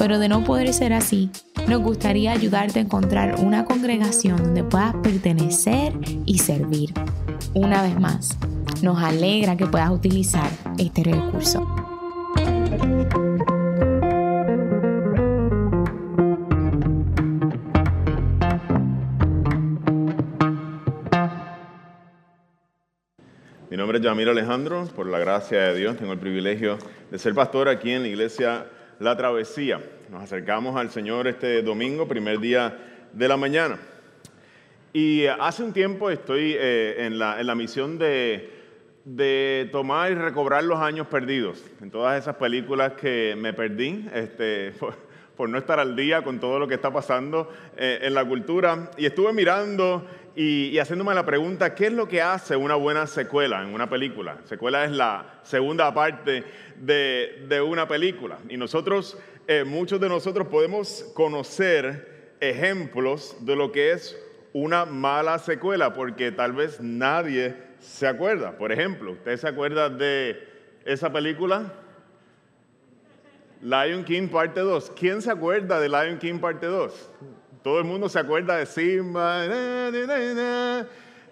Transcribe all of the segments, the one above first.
pero de no poder ser así, nos gustaría ayudarte a encontrar una congregación donde puedas pertenecer y servir. Una vez más, nos alegra que puedas utilizar este recurso. Mi nombre es Yamir Alejandro, por la gracia de Dios tengo el privilegio de ser pastor aquí en la iglesia La Travesía. Nos acercamos al Señor este domingo, primer día de la mañana. Y hace un tiempo estoy eh, en, la, misión de, de, tomar y recobrar los años perdidos, en todas esas películas que me perdí este, por, no estar al día con todo lo que está pasando eh, en la cultura. Y estuve mirando y, haciéndome la pregunta, ¿qué es lo que hace una buena secuela en una película? Secuela es la segunda parte de, una película. Y nosotros, eh, muchos de nosotros podemos conocer ejemplos de lo que es una mala secuela, porque tal vez nadie se acuerda. Por ejemplo, ¿usted se acuerda de esa película? Lion King parte 2. ¿Quién se acuerda de Lion King parte 2? Todo el mundo se acuerda de Simba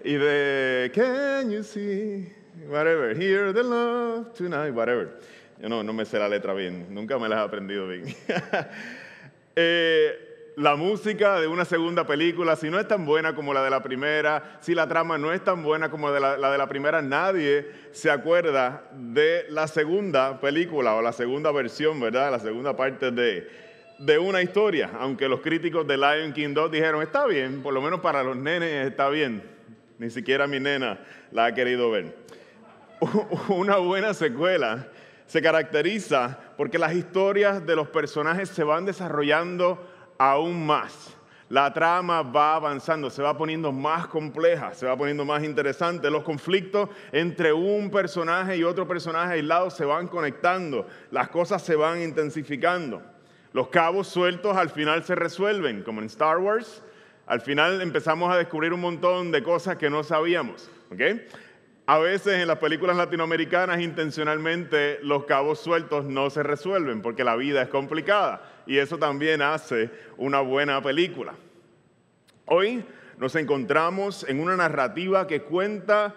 y de Can you see whatever, hear the love tonight, whatever. Yo no, no me sé la letra bien, nunca me la he aprendido bien. eh, la música de una segunda película, si no es tan buena como la de la primera, si la trama no es tan buena como la, de la primera, nadie se acuerda de la segunda película o la segunda versión, ¿verdad? La segunda parte de, de una historia. Aunque los críticos de Lion King 2 dijeron, está bien, por lo menos para los nenes está bien. Ni siquiera mi nena la ha querido ver. Una buena secuela se caracteriza porque las historias de los personajes se van desarrollando aún más. La trama va avanzando, se va poniendo más compleja, se va poniendo más interesante. Los conflictos entre un personaje y otro personaje aislado se van conectando, las cosas se van intensificando. Los cabos sueltos al final se resuelven, como en Star Wars. Al final empezamos a descubrir un montón de cosas que no sabíamos. A veces en las películas latinoamericanas intencionalmente los cabos sueltos no se resuelven porque la vida es complicada y eso también hace una buena película. Hoy nos encontramos en una narrativa que cuenta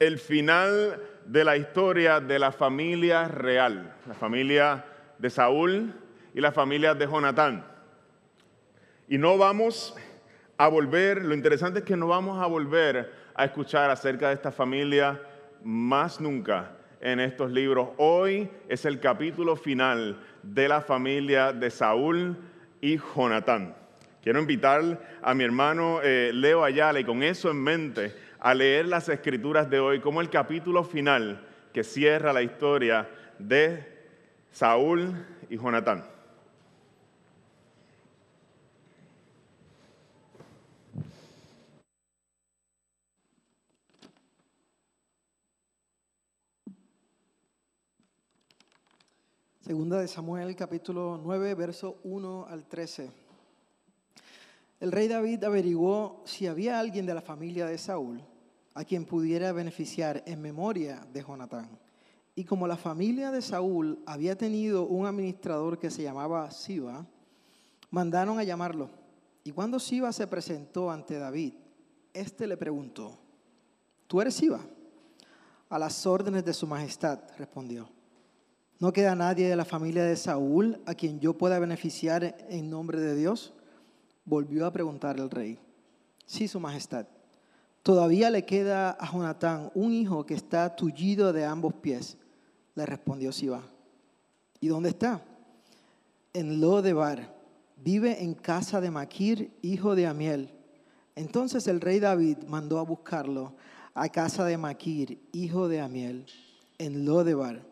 el final de la historia de la familia real, la familia de Saúl y la familia de Jonatán. Y no vamos a volver, lo interesante es que no vamos a volver a escuchar acerca de esta familia más nunca en estos libros. Hoy es el capítulo final de la familia de Saúl y Jonatán. Quiero invitar a mi hermano eh, Leo Ayala y con eso en mente a leer las escrituras de hoy como el capítulo final que cierra la historia de Saúl y Jonatán. Segunda de Samuel, capítulo 9, verso 1 al 13. El rey David averiguó si había alguien de la familia de Saúl a quien pudiera beneficiar en memoria de Jonatán. Y como la familia de Saúl había tenido un administrador que se llamaba Siba, mandaron a llamarlo. Y cuando Siba se presentó ante David, éste le preguntó, ¿tú eres Siba? A las órdenes de su majestad, respondió. ¿No queda nadie de la familia de Saúl a quien yo pueda beneficiar en nombre de Dios? Volvió a preguntar el rey. Sí, su majestad. Todavía le queda a Jonatán un hijo que está tullido de ambos pies. Le respondió Siba. ¿Y dónde está? En Lodebar. Vive en casa de Maquir, hijo de Amiel. Entonces el rey David mandó a buscarlo a casa de Maquir, hijo de Amiel, en Lodebar.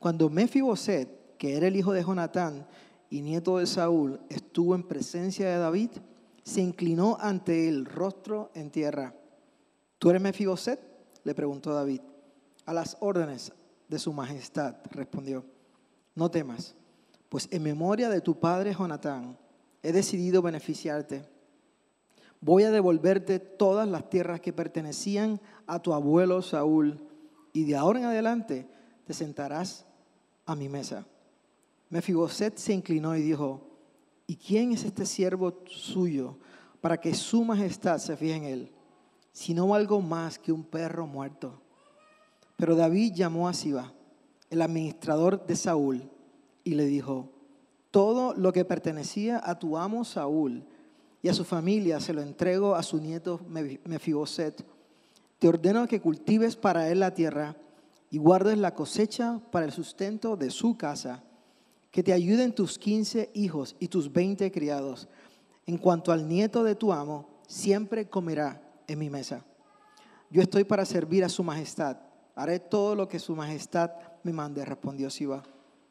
Cuando Mefiboset, que era el hijo de Jonatán y nieto de Saúl, estuvo en presencia de David, se inclinó ante él, rostro en tierra. ¿Tú eres Mefiboset? le preguntó David. A las órdenes de su majestad, respondió. No temas, pues en memoria de tu padre Jonatán he decidido beneficiarte. Voy a devolverte todas las tierras que pertenecían a tu abuelo Saúl, y de ahora en adelante te sentarás a mi mesa. Mefiboset se inclinó y dijo, ¿y quién es este siervo suyo para que su majestad se fije en él? Sino algo más que un perro muerto. Pero David llamó a Siba, el administrador de Saúl, y le dijo, todo lo que pertenecía a tu amo Saúl y a su familia se lo entrego a su nieto Mefiboset. Te ordeno que cultives para él la tierra y guardes la cosecha para el sustento de su casa que te ayuden tus quince hijos y tus veinte criados. En cuanto al nieto de tu amo, siempre comerá en mi mesa. Yo estoy para servir a su majestad. Haré todo lo que su majestad me mande, respondió Siba.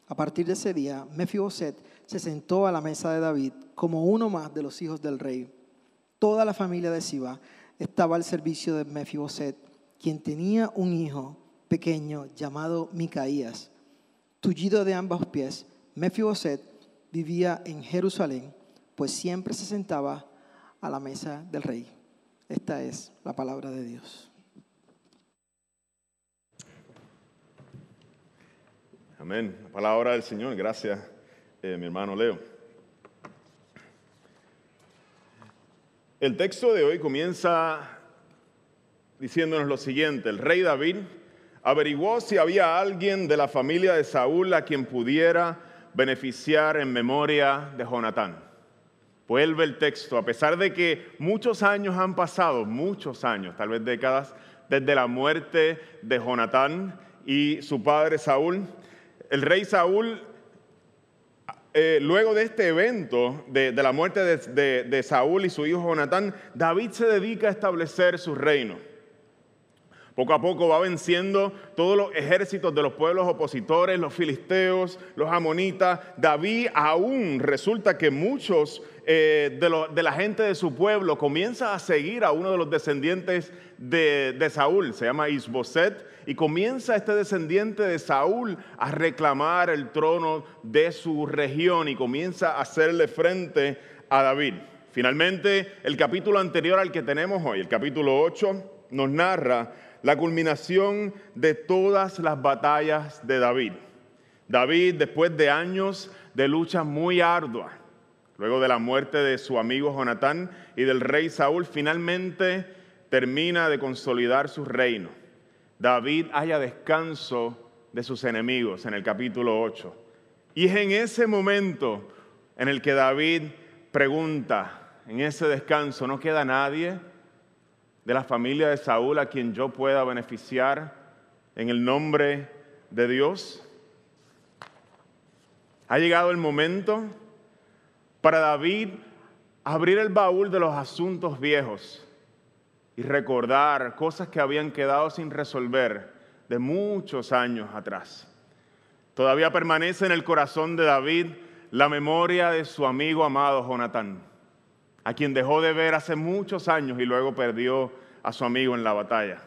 A partir de ese día, Mefiboset se sentó a la mesa de David como uno más de los hijos del rey. Toda la familia de Siba estaba al servicio de Mefiboset, quien tenía un hijo pequeño llamado Micaías, tullido de ambos pies Mefiboset vivía en Jerusalén, pues siempre se sentaba a la mesa del rey. Esta es la palabra de Dios. Amén. La palabra del Señor. Gracias, eh, mi hermano Leo. El texto de hoy comienza diciéndonos lo siguiente. El rey David averiguó si había alguien de la familia de Saúl a quien pudiera beneficiar en memoria de Jonatán. Vuelve el texto, a pesar de que muchos años han pasado, muchos años, tal vez décadas, desde la muerte de Jonatán y su padre Saúl. El rey Saúl, eh, luego de este evento, de, la muerte de, de Saúl y su hijo Jonatán, David se dedica a establecer su reino. Poco a poco va venciendo todos los ejércitos de los pueblos opositores, los filisteos, los amonitas. David aún resulta que muchos eh, de, la gente de su pueblo comienza a seguir a uno de los descendientes de, de Saúl, se llama Isboset, y comienza este descendiente de Saúl a reclamar el trono de su región y comienza a hacerle frente a David. Finalmente, el capítulo anterior al que tenemos hoy, el capítulo 8, nos narra la culminación de todas las batallas de David. David, después de años de lucha muy ardua, luego de la muerte de su amigo Jonatán y del rey Saúl, finalmente termina de consolidar su reino. David haya descanso de sus enemigos en el capítulo 8. Y es en ese momento en el que David pregunta, en ese descanso, ¿no queda nadie? De la familia de Saúl a quien yo pueda beneficiar en el nombre de Dios? Ha llegado el momento para David abrir el baúl de los asuntos viejos y recordar cosas que habían quedado sin resolver de muchos años atrás. Todavía permanece en el corazón de David la memoria de su amigo amado Jonatán a quien dejó de ver hace muchos años y luego perdió a su amigo en la batalla.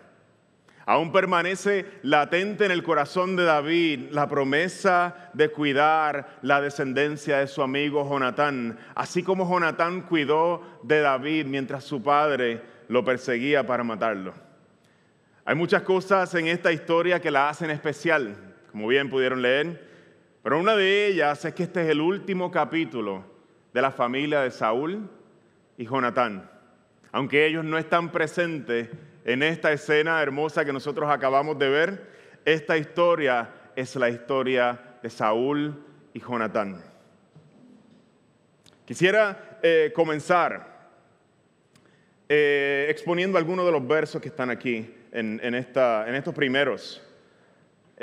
Aún permanece latente en el corazón de David la promesa de cuidar la descendencia de su amigo Jonatán, así como Jonatán cuidó de David mientras su padre lo perseguía para matarlo. Hay muchas cosas en esta historia que la hacen especial, como bien pudieron leer, pero una de ellas es que este es el último capítulo de la familia de Saúl y Jonatán. Aunque ellos no están presentes en esta escena hermosa que nosotros acabamos de ver, esta historia es la historia de Saúl y Jonatán. Quisiera eh, comenzar eh, exponiendo algunos de los versos que están aquí en, esta, en estos primeros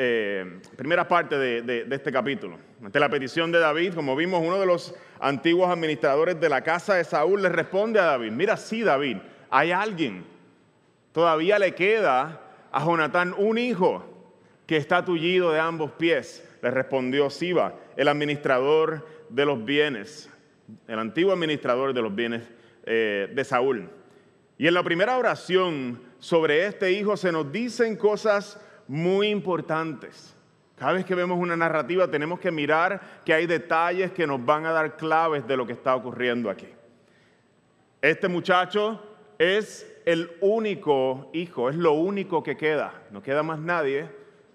eh, primera parte de, este capítulo. Ante la petición de David, como vimos, uno de los antiguos administradores de la casa de Saúl le responde a David, mira, sí David, hay alguien, todavía le queda a Jonatán un hijo que está tullido de ambos pies, le respondió Siba, el administrador de los bienes, el antiguo administrador de los bienes eh, de Saúl. Y en la primera oración sobre este hijo se nos dicen cosas muy importantes. Cada vez que vemos una narrativa tenemos que mirar que hay detalles que nos van a dar claves de lo que está ocurriendo aquí. Este muchacho es el único hijo, es lo único que queda. No queda más nadie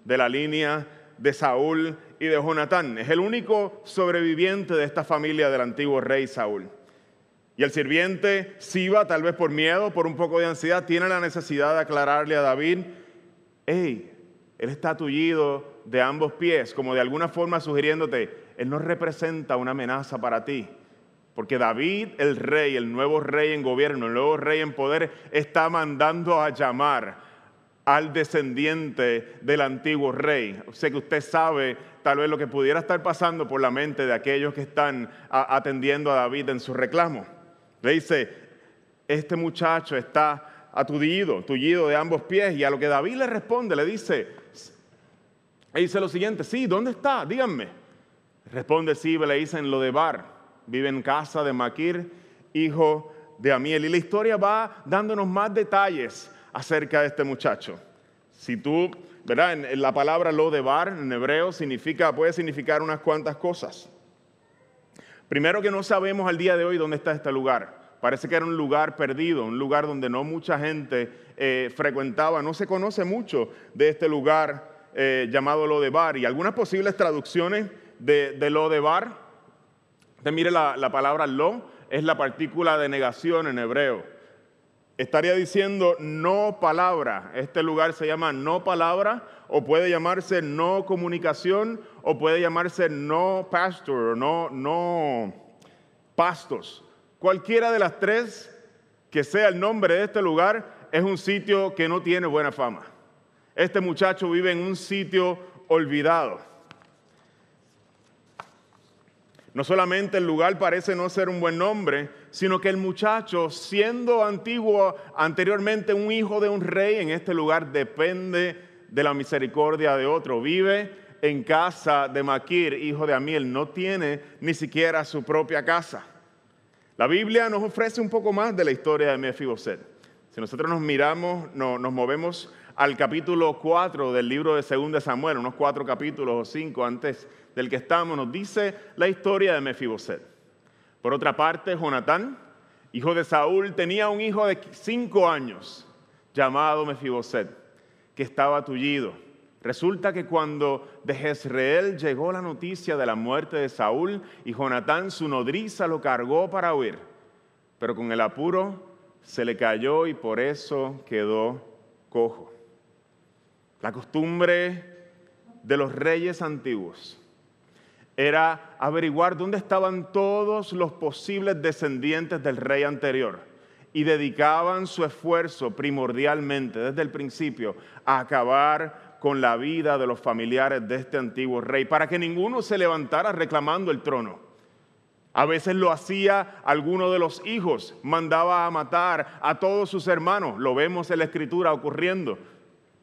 de la línea de Saúl y de Jonatán. Es el único sobreviviente de esta familia del antiguo rey Saúl. Y el sirviente Siba, tal vez por miedo, por un poco de ansiedad, tiene la necesidad de aclararle a David, hey, él está tullido de ambos pies, como de alguna forma sugiriéndote, él no representa una amenaza para ti. Porque David, el rey, el nuevo rey en gobierno, el nuevo rey en poder, está mandando a llamar al descendiente del antiguo rey. Sé que usted sabe tal vez lo que pudiera estar pasando por la mente de aquellos que están atendiendo a David en su reclamo. Le dice, este muchacho está aturdido, tullido de ambos pies, y a lo que David le responde, le dice, le dice lo siguiente, sí, ¿dónde está? Díganme. Responde sí, le dicen lo de Bar, vive en casa de Maquir, hijo de Amiel. Y la historia va dándonos más detalles acerca de este muchacho. Si tú, ¿verdad? En, la palabra lo de bar en hebreo significa, puede significar unas cuantas cosas. Primero que no sabemos al día de hoy dónde está este lugar. Parece que era un lugar perdido, un lugar donde no mucha gente eh, frecuentaba. No se conoce mucho de este lugar eh, llamado Lo de Bar. Y algunas posibles traducciones de, de Bar. Usted mire la, la palabra lo, es la partícula de negación en hebreo estaría diciendo no palabra. Este lugar se llama no palabra o puede llamarse no comunicación o puede llamarse no pastor, no, no pastos. Cualquiera de las tres que sea el nombre de este lugar es un sitio que no tiene buena fama. Este muchacho vive en un sitio olvidado. No solamente el lugar parece no ser un buen nombre, sino que el muchacho, siendo antiguo anteriormente un hijo de un rey en este lugar, depende de la misericordia de otro. Vive en casa de Maquir, hijo de Amiel, no tiene ni siquiera su propia casa. La Biblia nos ofrece un poco más de la historia de Mefiboset. Si nosotros nos miramos, nos movemos al capítulo 4 del libro de 2 Samuel, unos cuatro capítulos o cinco antes del que estamos, nos dice la historia de Mefiboset. Por otra parte, Jonatán, hijo de Saúl, tenía un hijo de cinco años llamado Mefiboset, que estaba tullido. Resulta que cuando de Jezreel llegó la noticia de la muerte de Saúl y Jonatán, su nodriza, lo cargó para huir, pero con el apuro se le cayó y por eso quedó cojo. La costumbre de los reyes antiguos era averiguar dónde estaban todos los posibles descendientes del rey anterior y dedicaban su esfuerzo primordialmente desde el principio a acabar con la vida de los familiares de este antiguo rey, para que ninguno se levantara reclamando el trono. A veces lo hacía alguno de los hijos, mandaba a matar a todos sus hermanos, lo vemos en la escritura ocurriendo.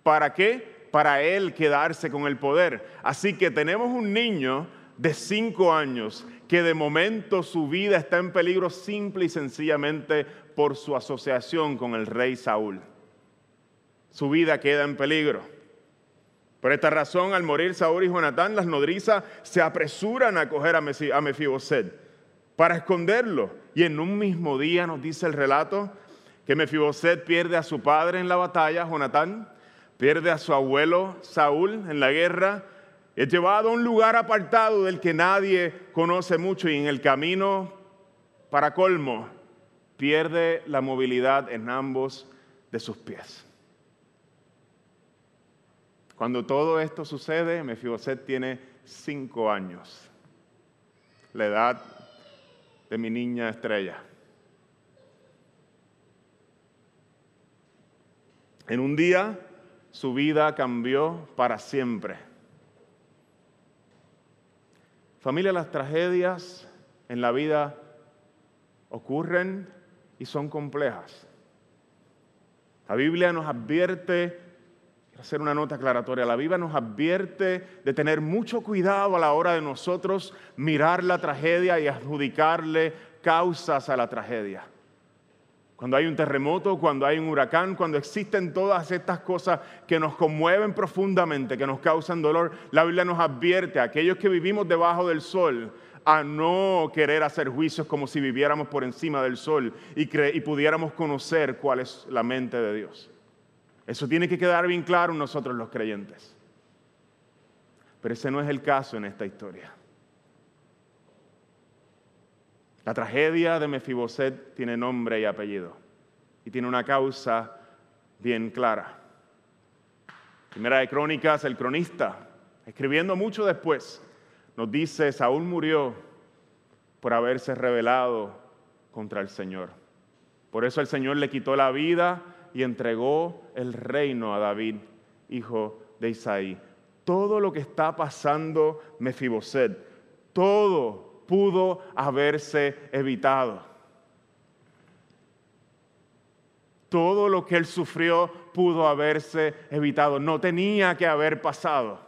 ¿Para qué? Para él quedarse con el poder. Así que tenemos un niño de cinco años que de momento su vida está en peligro simple y sencillamente por su asociación con el rey Saúl. Su vida queda en peligro. Por esta razón, al morir Saúl y Jonatán, las nodrizas se apresuran a coger a Mefiboset para esconderlo. Y en un mismo día nos dice el relato que Mefiboset pierde a su padre en la batalla, Jonatán, pierde a su abuelo Saúl en la guerra es llevado a un lugar apartado del que nadie conoce mucho y en el camino, para colmo, pierde la movilidad en ambos de sus pies. Cuando todo esto sucede, Mefiboset tiene cinco años, la edad de mi niña estrella. En un día su vida cambió para siempre. Familia, las tragedias en la vida ocurren y son complejas. La Biblia nos advierte, quiero hacer una nota aclaratoria, la Biblia nos advierte de tener mucho cuidado a la hora de nosotros mirar la tragedia y adjudicarle causas a la tragedia. Cuando hay un terremoto, cuando hay un huracán, cuando existen todas estas cosas que nos conmueven profundamente, que nos causan dolor, la Biblia nos advierte a aquellos que vivimos debajo del sol a no querer hacer juicios como si viviéramos por encima del sol y, pudiéramos conocer cuál es la mente de Dios. Eso tiene que quedar bien claro en nosotros los creyentes. Pero ese no es el caso en esta historia. La tragedia de Mefiboset tiene nombre y apellido y tiene una causa bien clara. Primera de Crónicas, el cronista, escribiendo mucho después, nos dice, Saúl murió por haberse rebelado contra el Señor. Por eso el Señor le quitó la vida y entregó el reino a David, hijo de Isaí. Todo lo que está pasando Mefiboset, todo pudo haberse evitado. Todo lo que él sufrió pudo haberse evitado. No tenía que haber pasado.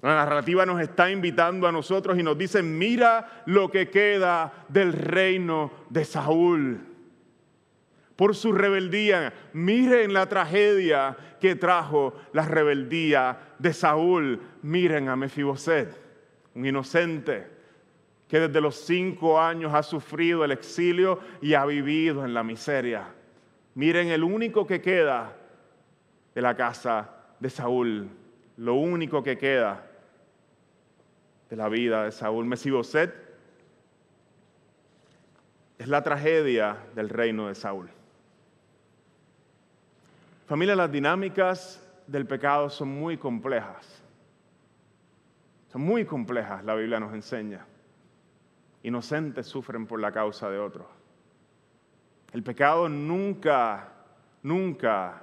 La narrativa nos está invitando a nosotros y nos dice, mira lo que queda del reino de Saúl. Por su rebeldía, miren la tragedia que trajo la rebeldía de Saúl. Miren a Mefiboset un inocente que desde los cinco años ha sufrido el exilio y ha vivido en la miseria. Miren, el único que queda de la casa de Saúl, lo único que queda de la vida de Saúl. Mesiboset es la tragedia del reino de Saúl. Familia, las dinámicas del pecado son muy complejas muy complejas, la Biblia nos enseña. Inocentes sufren por la causa de otros. El pecado nunca, nunca,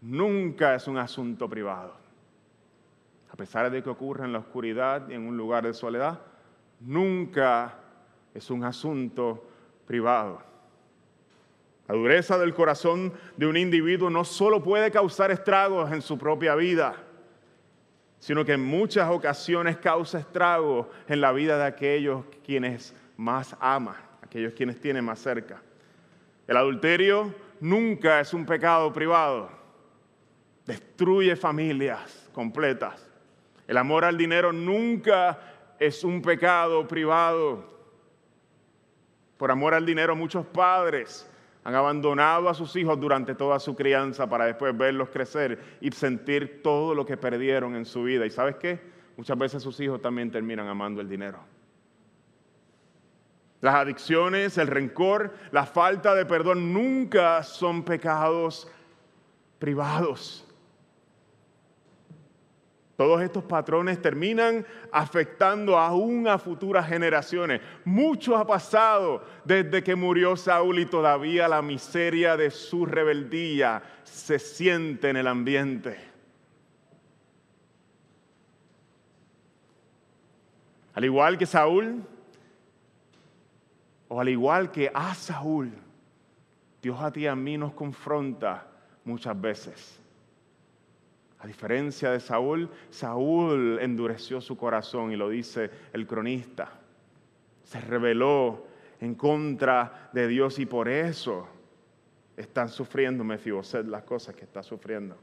nunca es un asunto privado. A pesar de que ocurre en la oscuridad y en un lugar de soledad, nunca es un asunto privado. La dureza del corazón de un individuo no solo puede causar estragos en su propia vida, sino que en muchas ocasiones causa estrago en la vida de aquellos quienes más ama, aquellos quienes tienen más cerca. El adulterio nunca es un pecado privado, destruye familias completas. El amor al dinero nunca es un pecado privado. Por amor al dinero muchos padres han abandonado a sus hijos durante toda su crianza para después verlos crecer y sentir todo lo que perdieron en su vida. ¿Y sabes qué? Muchas veces sus hijos también terminan amando el dinero. Las adicciones, el rencor, la falta de perdón nunca son pecados privados. Todos estos patrones terminan afectando aún a futuras generaciones. Mucho ha pasado desde que murió Saúl y todavía la miseria de su rebeldía se siente en el ambiente. Al igual que Saúl, o al igual que a Saúl, Dios a ti y a mí nos confronta muchas veces. A diferencia de Saúl, Saúl endureció su corazón y lo dice el cronista. Se rebeló en contra de Dios y por eso están sufriendo Mefiboset las cosas que está sufriendo.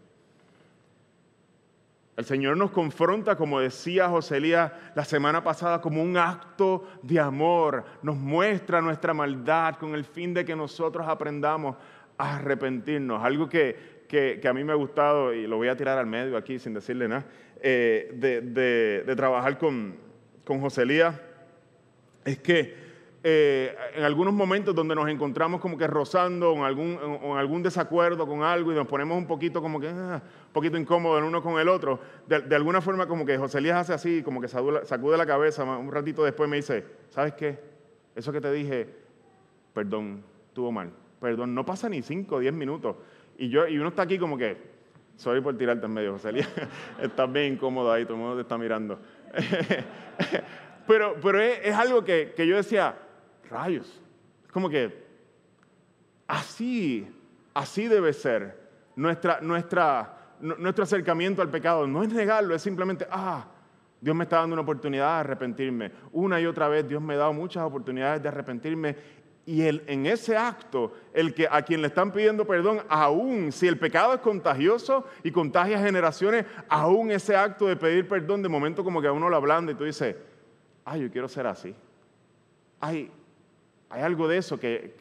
El Señor nos confronta, como decía José Elías la semana pasada, como un acto de amor. Nos muestra nuestra maldad con el fin de que nosotros aprendamos a arrepentirnos. Algo que, que, a mí me ha gustado, y lo voy a tirar al medio aquí sin decirle nada, eh, de, trabajar con, con José Elías, es que eh, en algunos momentos donde nos encontramos como que rozando en algún, en algún desacuerdo con algo y nos ponemos un poquito como que, ah, un poquito incómodos el uno con el otro, de, alguna forma como que José hace así, como que sacude la cabeza, un ratito después me dice, ¿sabes qué? Eso que te dije, perdón, estuvo mal, perdón, no pasa ni cinco o diez minutos. Y, yo, y uno está aquí como que, sorry por tirarte en medio, José estás bien incómodo ahí, todo el mundo te está mirando. pero pero es, algo que, que, yo decía, rayos, como que así, así debe ser nuestra, nuestra, nuestro acercamiento al pecado. No es negarlo, es simplemente, ah, Dios me está dando una oportunidad de arrepentirme. Una y otra vez Dios me ha dado muchas oportunidades de arrepentirme Y el, en ese acto, el que, a quien le están pidiendo perdón, aún si el pecado es contagioso y contagia generaciones, aún ese acto de pedir perdón, de momento como que a uno lo ablanda y tú dices, ay, yo quiero ser así. Ay, hay algo de eso que,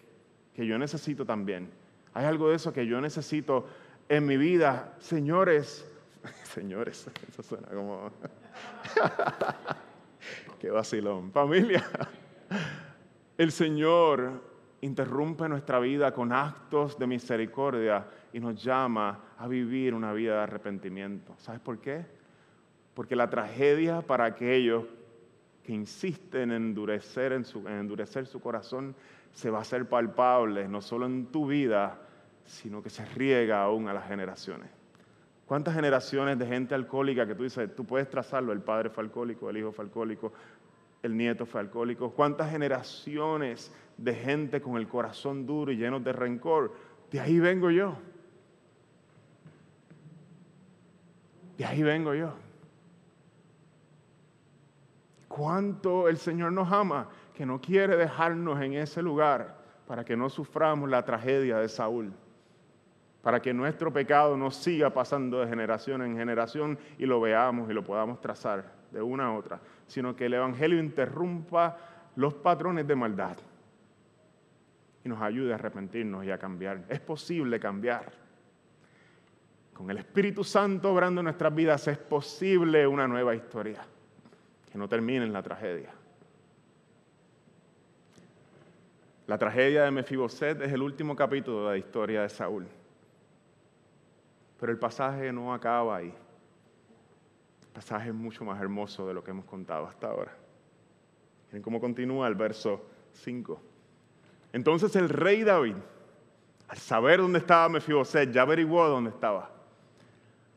que yo necesito también. Hay algo de eso que yo necesito en mi vida. Señores, señores, eso suena como... Qué vacilón. Familia, el Señor interrumpe nuestra vida con actos de misericordia y nos llama a vivir una vida de arrepentimiento. ¿Sabes por qué? Porque la tragedia para aquellos que insisten en endurecer, en, su, endurecer su corazón se va a hacer palpable, no solo en tu vida, sino que se riega aún a las generaciones. ¿Cuántas generaciones de gente alcohólica que tú dices, tú puedes trazarlo, el padre fue alcohólico, el hijo fue alcohólico, el nieto fue alcohólico? ¿Cuántas generaciones de gente con el corazón duro y lleno de rencor? De ahí vengo yo. De ahí vengo yo. ¿Cuánto el Señor nos ama? Que no quiere dejarnos en ese lugar para que no suframos la tragedia de Saúl para que nuestro pecado no siga pasando de generación en generación y lo veamos y lo podamos trazar de una a otra, sino que el Evangelio interrumpa los patrones de maldad y nos ayude a arrepentirnos y a cambiar. Es posible cambiar. Con el Espíritu Santo obrando en nuestras vidas es posible una nueva historia que no termine en la tragedia. La tragedia de Mefiboset es el último capítulo de la historia de Saúl. Pero el pasaje no acaba ahí. Pasaje mucho más hermoso de lo que hemos contado hasta ahora. Miren cómo continúa el verso 5. Entonces el rey David, al saber dónde estaba Mefiboset, ya averiguó dónde estaba.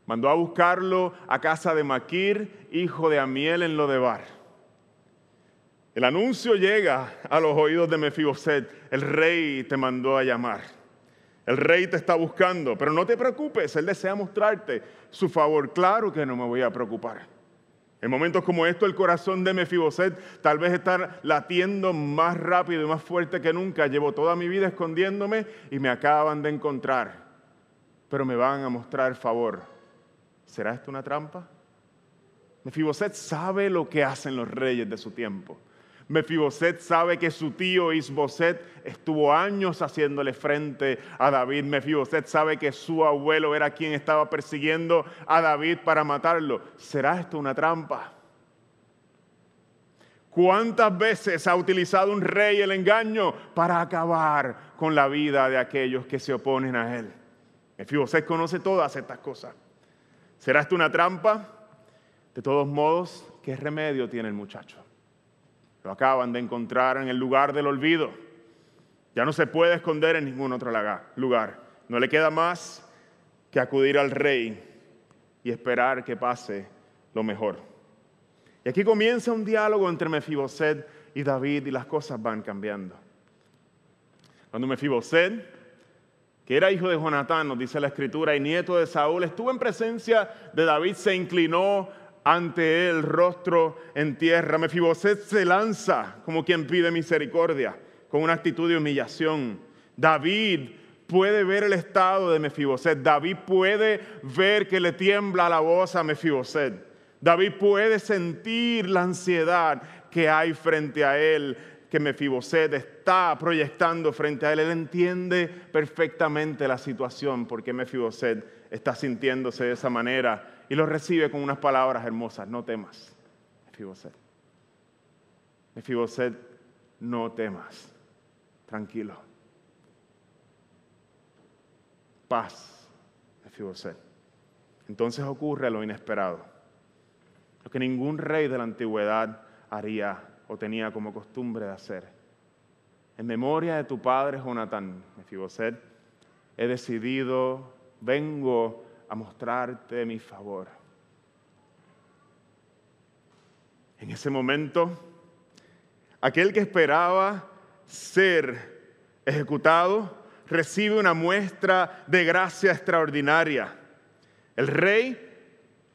Mandó a buscarlo a casa de Maquir, hijo de Amiel en Lodebar. El anuncio llega a los oídos de Mefiboset. El rey te mandó a llamar. El rey te está buscando, pero no te preocupes, Él desea mostrarte su favor. Claro que no me voy a preocupar. En momentos como estos, el corazón de Mefiboset tal vez está latiendo más rápido y más fuerte que nunca. Llevo toda mi vida escondiéndome y me acaban de encontrar, pero me van a mostrar favor. ¿Será esto una trampa? Mefiboset sabe lo que hacen los reyes de su tiempo. Mefiboset sabe que su tío Isboset estuvo años haciéndole frente a David. Mefiboset sabe que su abuelo era quien estaba persiguiendo a David para matarlo. ¿Será esto una trampa? ¿Cuántas veces ha utilizado un rey el engaño para acabar con la vida de aquellos que se oponen a él? Mefiboset conoce todas estas cosas. ¿Será esto una trampa? De todos modos, ¿qué remedio tiene el muchacho? Lo acaban de encontrar en el lugar del olvido. Ya no se puede esconder en ningún otro lugar. No le queda más que acudir al rey y esperar que pase lo mejor. Y aquí comienza un diálogo entre Mefiboset y David y las cosas van cambiando. Cuando Mefiboset, que era hijo de Jonatán, nos dice la escritura, y nieto de Saúl, estuvo en presencia de David, se inclinó ante él rostro en tierra. Mefiboset se lanza como quien pide misericordia, con una actitud de humillación. David puede ver el estado de Mefiboset. David puede ver que le tiembla la voz a Mefiboset. David puede sentir la ansiedad que hay frente a él, que Mefiboset está proyectando frente a él. Él entiende perfectamente la situación porque Mefiboset está sintiéndose de esa manera y lo recibe con unas palabras hermosas, no temas, Mefiboset. Mefiboset, no temas, tranquilo. Paz, Mefiboset. Entonces ocurre lo inesperado, lo que ningún rey de la antigüedad haría o tenía como costumbre de hacer. En memoria de tu padre Jonatán, Mefiboset, he decidido, vengo a mostrarte mi favor. En ese momento, aquel que esperaba ser ejecutado recibe una muestra de gracia extraordinaria. El rey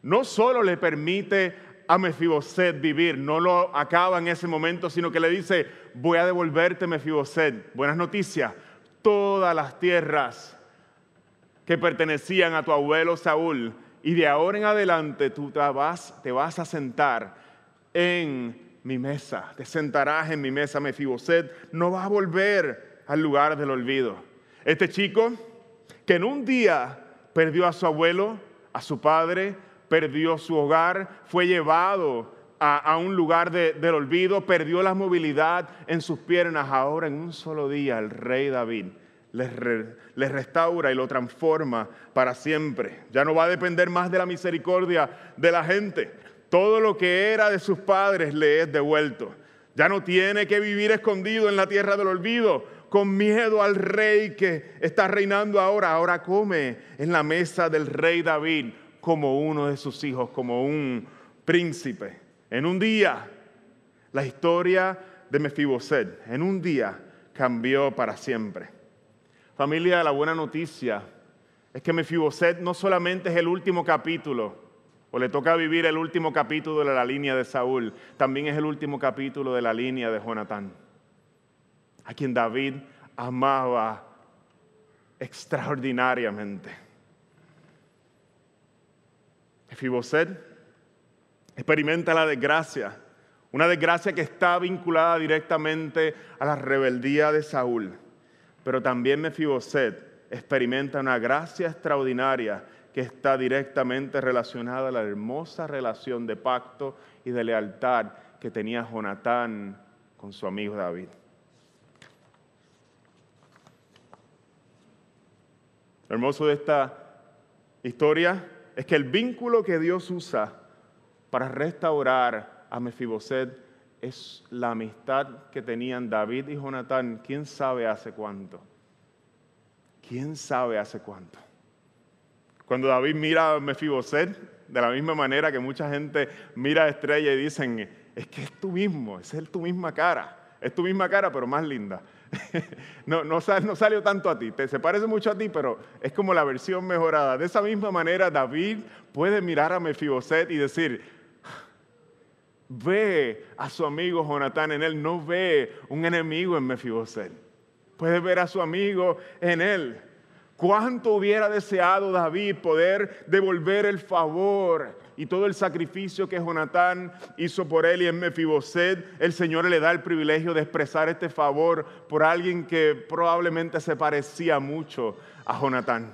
no solo le permite a Mefiboset vivir, no lo acaba en ese momento, sino que le dice, voy a devolverte Mefiboset. Buenas noticias, todas las tierras que pertenecían a tu abuelo Saúl, y de ahora en adelante tú te vas, te vas a sentar en mi mesa, te sentarás en mi mesa, Mefiboset, no vas a volver al lugar del olvido. Este chico que en un día perdió a su abuelo, a su padre, perdió su hogar, fue llevado a, un lugar del olvido, perdió la movilidad en sus piernas. Ahora en un solo día el rey David les, restaura y lo transforma para siempre. Ya no va a depender más de la misericordia de la gente. Todo lo que era de sus padres le es devuelto. Ya no tiene que vivir escondido en la tierra del olvido, con miedo al rey que está reinando ahora. Ahora come en la mesa del rey David como uno de sus hijos, como un príncipe. En un día, la historia de Mefiboset, en un día cambió para siempre. Familia, la buena noticia es que Mefiboset no solamente es el último capítulo, o le toca vivir el último capítulo de la línea de Saúl, también es el último capítulo de la línea de Jonatán, a quien David amaba extraordinariamente. Fiboset experimenta la desgracia, una desgracia que está vinculada directamente a la rebeldía de Saúl. Pero también Mefiboset experimenta una gracia extraordinaria que está directamente relacionada a la hermosa relación de pacto y de lealtad que tenía Jonatán con su amigo David. Lo hermoso de esta historia es que el vínculo que Dios usa para restaurar a Mefiboset es la amistad que tenían David y Jonatán, quién sabe hace cuánto. ¿Quién sabe hace cuánto? Cuando David mira a Mefiboset, de la misma manera que mucha gente mira a Estrella y dicen, es que es tú mismo, es tu misma cara, es tu misma cara, pero más linda. no, no, salió tanto a ti, se parece mucho a ti, pero es como la versión mejorada. De esa misma manera, David puede mirar a Mefiboset y decir, ve a su amigo Jonatán en él, no ve un enemigo en Mefiboset. Puede ver a su amigo en él. ¿Cuánto hubiera deseado David poder devolver el favor y todo el sacrificio que Jonatán hizo por él y en Mefiboset, el Señor le da el privilegio de expresar este favor por alguien que probablemente se parecía mucho a Jonatán.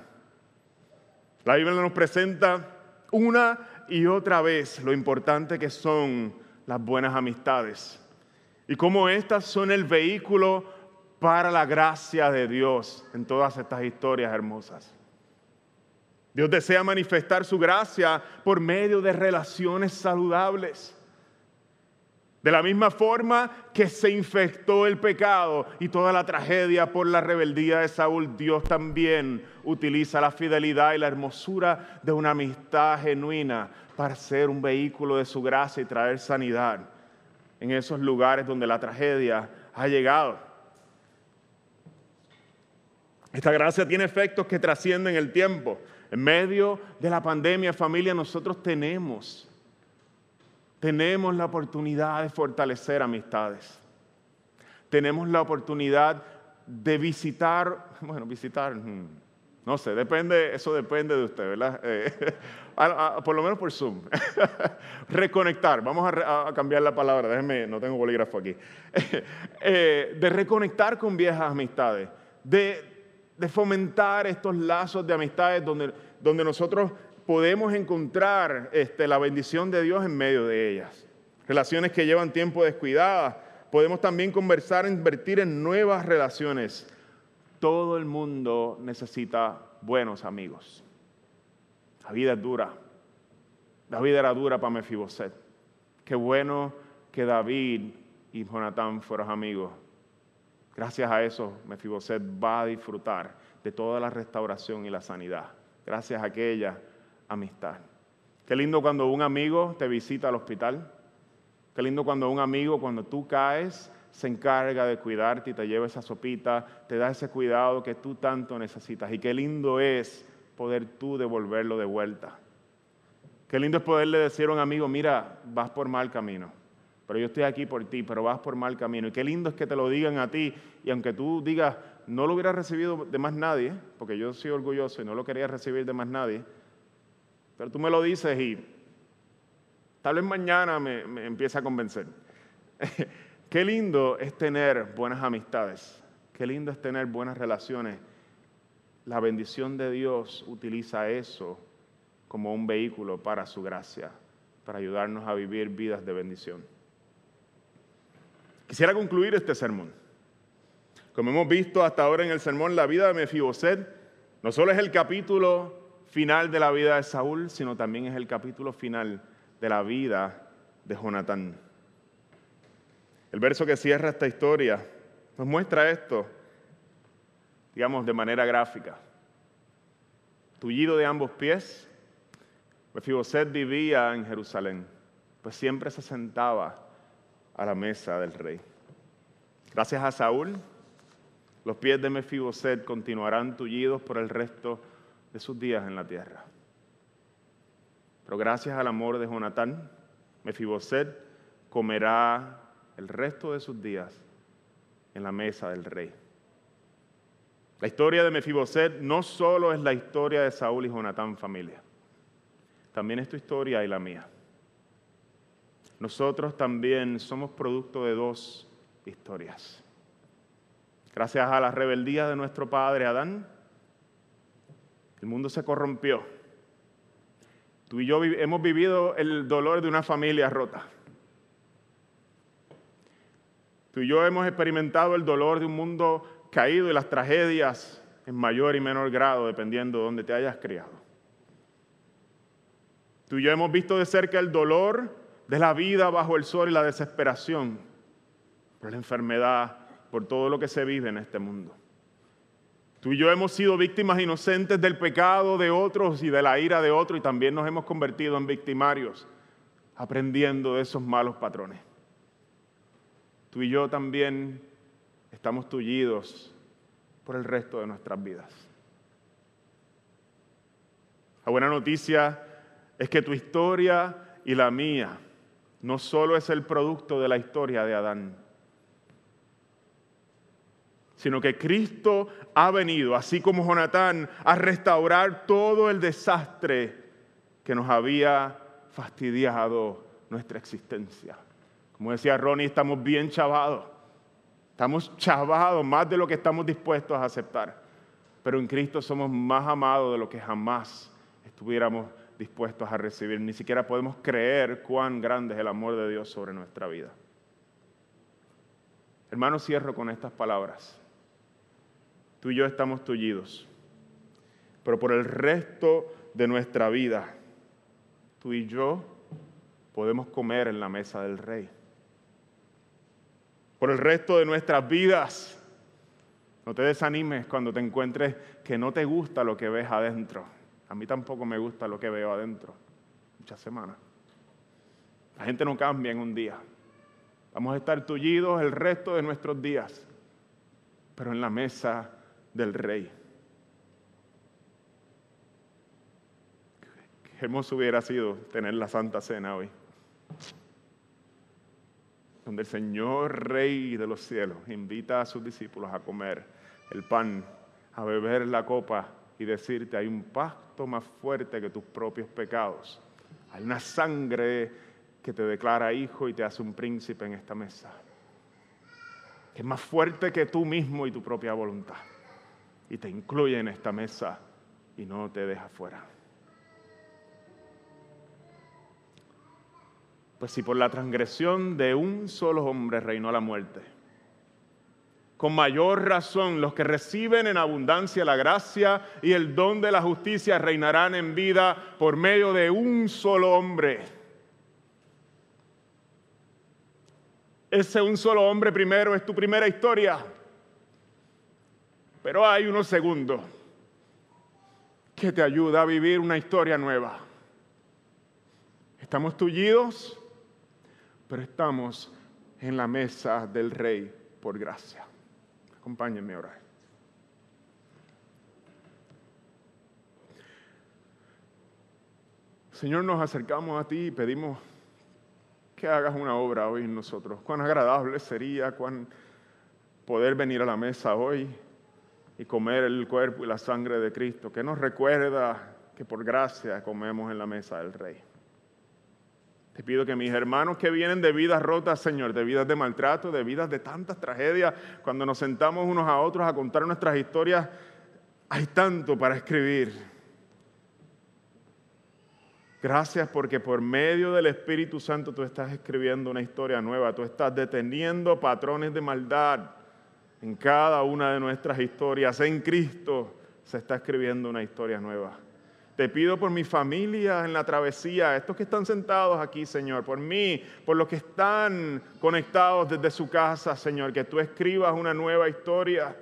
La Biblia nos presenta una y otra vez lo importante que son las buenas amistades y cómo estas son el vehículo para la gracia de Dios en todas estas historias hermosas. Dios desea manifestar su gracia por medio de relaciones saludables. De la misma forma que se infectó el pecado y toda la tragedia por la rebeldía de Saúl, Dios también utiliza la fidelidad y la hermosura de una amistad genuina para ser un vehículo de su gracia y traer sanidad en esos lugares donde la tragedia ha llegado. Esta gracia tiene efectos que trascienden el tiempo. En medio de la pandemia, familia, nosotros tenemos, tenemos la oportunidad de fortalecer amistades. Tenemos la oportunidad de visitar, bueno, visitar, hmm, no sé, depende, eso depende de usted, ¿verdad? Eh, por lo menos por Zoom. reconectar, vamos a, cambiar la palabra, déjenme, no tengo bolígrafo aquí. Eh, de reconectar con viejas amistades, de de fomentar estos lazos de amistades donde, donde nosotros podemos encontrar este, la bendición de Dios en medio de ellas. Relaciones que llevan tiempo descuidadas. Podemos también conversar, invertir en nuevas relaciones. Todo el mundo necesita buenos amigos. La vida es dura. La vida era dura para Mefiboset. Qué bueno que David y Jonatán fueron amigos. Gracias a eso, Mefiboset va a disfrutar de toda la restauración y la sanidad. Gracias a aquella amistad. Qué lindo cuando un amigo te visita al hospital. Qué lindo cuando un amigo, cuando tú caes, se encarga de cuidarte y te lleva esa sopita, te da ese cuidado que tú tanto necesitas. Y qué lindo es poder tú devolverlo de vuelta. Qué lindo es poderle decir a un amigo, mira, vas por mal camino, pero yo estoy aquí por ti, pero vas por mal camino. Y qué lindo es que te lo digan a ti, y aunque tú digas, no lo hubiera recibido de más nadie, porque yo soy orgulloso y no lo quería recibir de más nadie, pero tú me lo dices y tal vez mañana me, me empieza a convencer. qué lindo es tener buenas amistades, qué lindo es tener buenas relaciones. La bendición de Dios utiliza eso como un vehículo para su gracia, para ayudarnos a vivir vidas de bendición. Quisiera concluir este sermón. Como hemos visto hasta ahora en el sermón, la vida de Mefiboset no solo es el capítulo final de la vida de Saúl, sino también es el capítulo final de la vida de Jonatán. El verso que cierra esta historia nos muestra esto, digamos, de manera gráfica. Tullido de ambos pies, Mefiboset vivía en Jerusalén, pues siempre se sentaba a la mesa del rey. Gracias a Saúl, los pies de Mefiboset continuarán tullidos por el resto de sus días en la tierra. Pero gracias al amor de Jonatán, Mefiboset comerá el resto de sus días en la mesa del rey. La historia de Mefiboset no solo es la historia de Saúl y Jonatán familia también es tu historia y la mía. Nosotros también somos producto de dos historias. Gracias a la rebeldía de nuestro padre Adán, el mundo se corrompió. Tú y yo hemos vivido el dolor de una familia rota. Tú y yo hemos experimentado el dolor de un mundo caído y las tragedias en mayor y menor grado, dependiendo de dónde te hayas criado. Tú y yo hemos visto de cerca el dolor de la vida bajo el sol y la desesperación por la enfermedad, por todo lo que se vive en este mundo. Tú y yo hemos sido víctimas inocentes del pecado de otros y de la ira de otros y también nos hemos convertido en victimarios aprendiendo de esos malos patrones. Tú y yo también estamos tullidos por el resto de nuestras vidas. La buena noticia es que tu historia y la mía no solo es el producto de la historia de Adán, sino que Cristo ha venido, así como Jonatán, a restaurar todo el desastre que nos había fastidiado nuestra existencia. Como decía Ronnie, estamos bien chavados. Estamos chavados más de lo que estamos dispuestos a aceptar. Pero en Cristo somos más amados de lo que jamás estuviéramos dispuestos a recibir. Ni siquiera podemos creer cuán grande es el amor de Dios sobre nuestra vida. Hermano, cierro con estas palabras. Tú y yo estamos tullidos, pero por el resto de nuestra vida, tú y yo podemos comer en la mesa del rey. Por el resto de nuestras vidas, no te desanimes cuando te encuentres que no te gusta lo que ves adentro. A mí tampoco me gusta lo que veo adentro. Muchas semanas. La gente no cambia en un día. Vamos a estar tullidos el resto de nuestros días, pero en la mesa del rey. Qué hermoso hubiera sido tener la Santa Cena hoy, donde el Señor Rey de los cielos invita a sus discípulos a comer el pan, a beber la copa y decirte, hay un pacto más fuerte que tus propios pecados. Hay una sangre que te declara hijo y te hace un príncipe en esta mesa. Que es más fuerte que tú mismo y tu propia voluntad. Y te incluye en esta mesa y no te deja fuera. Pues si por la transgresión de un solo hombre reinó la muerte, con mayor razón los que reciben en abundancia la gracia y el don de la justicia reinarán en vida por medio de un solo hombre. Ese un solo hombre primero es tu primera historia, pero hay uno segundo que te ayuda a vivir una historia nueva. Estamos tullidos, pero estamos en la mesa del rey por gracia. Acompáñenme a orar. Señor, nos acercamos a ti y pedimos que hagas una obra hoy en nosotros. Cuán agradable sería, cuán poder venir a la mesa hoy y comer el cuerpo y la sangre de Cristo, que nos recuerda que por gracia comemos en la mesa del Rey. Te pido que mis hermanos que vienen de vidas rotas, Señor, de vidas de maltrato, de vidas de tantas tragedias, cuando nos sentamos unos a otros a contar nuestras historias, hay tanto para escribir. Gracias porque por medio del Espíritu Santo tú estás escribiendo una historia nueva, tú estás deteniendo patrones de maldad en cada una de nuestras historias. En Cristo se está escribiendo una historia nueva. Te pido por mi familia en la travesía, estos que están sentados aquí, Señor, por mí, por los que están conectados desde su casa, Señor, que tú escribas una nueva historia,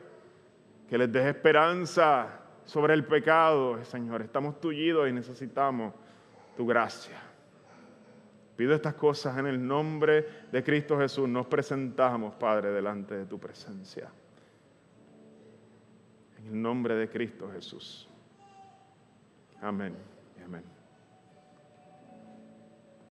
que les des esperanza sobre el pecado, Señor. Estamos tullidos y necesitamos tu gracia. Pido estas cosas en el nombre de Cristo Jesús. Nos presentamos, Padre, delante de tu presencia. En el nombre de Cristo Jesús. Amén.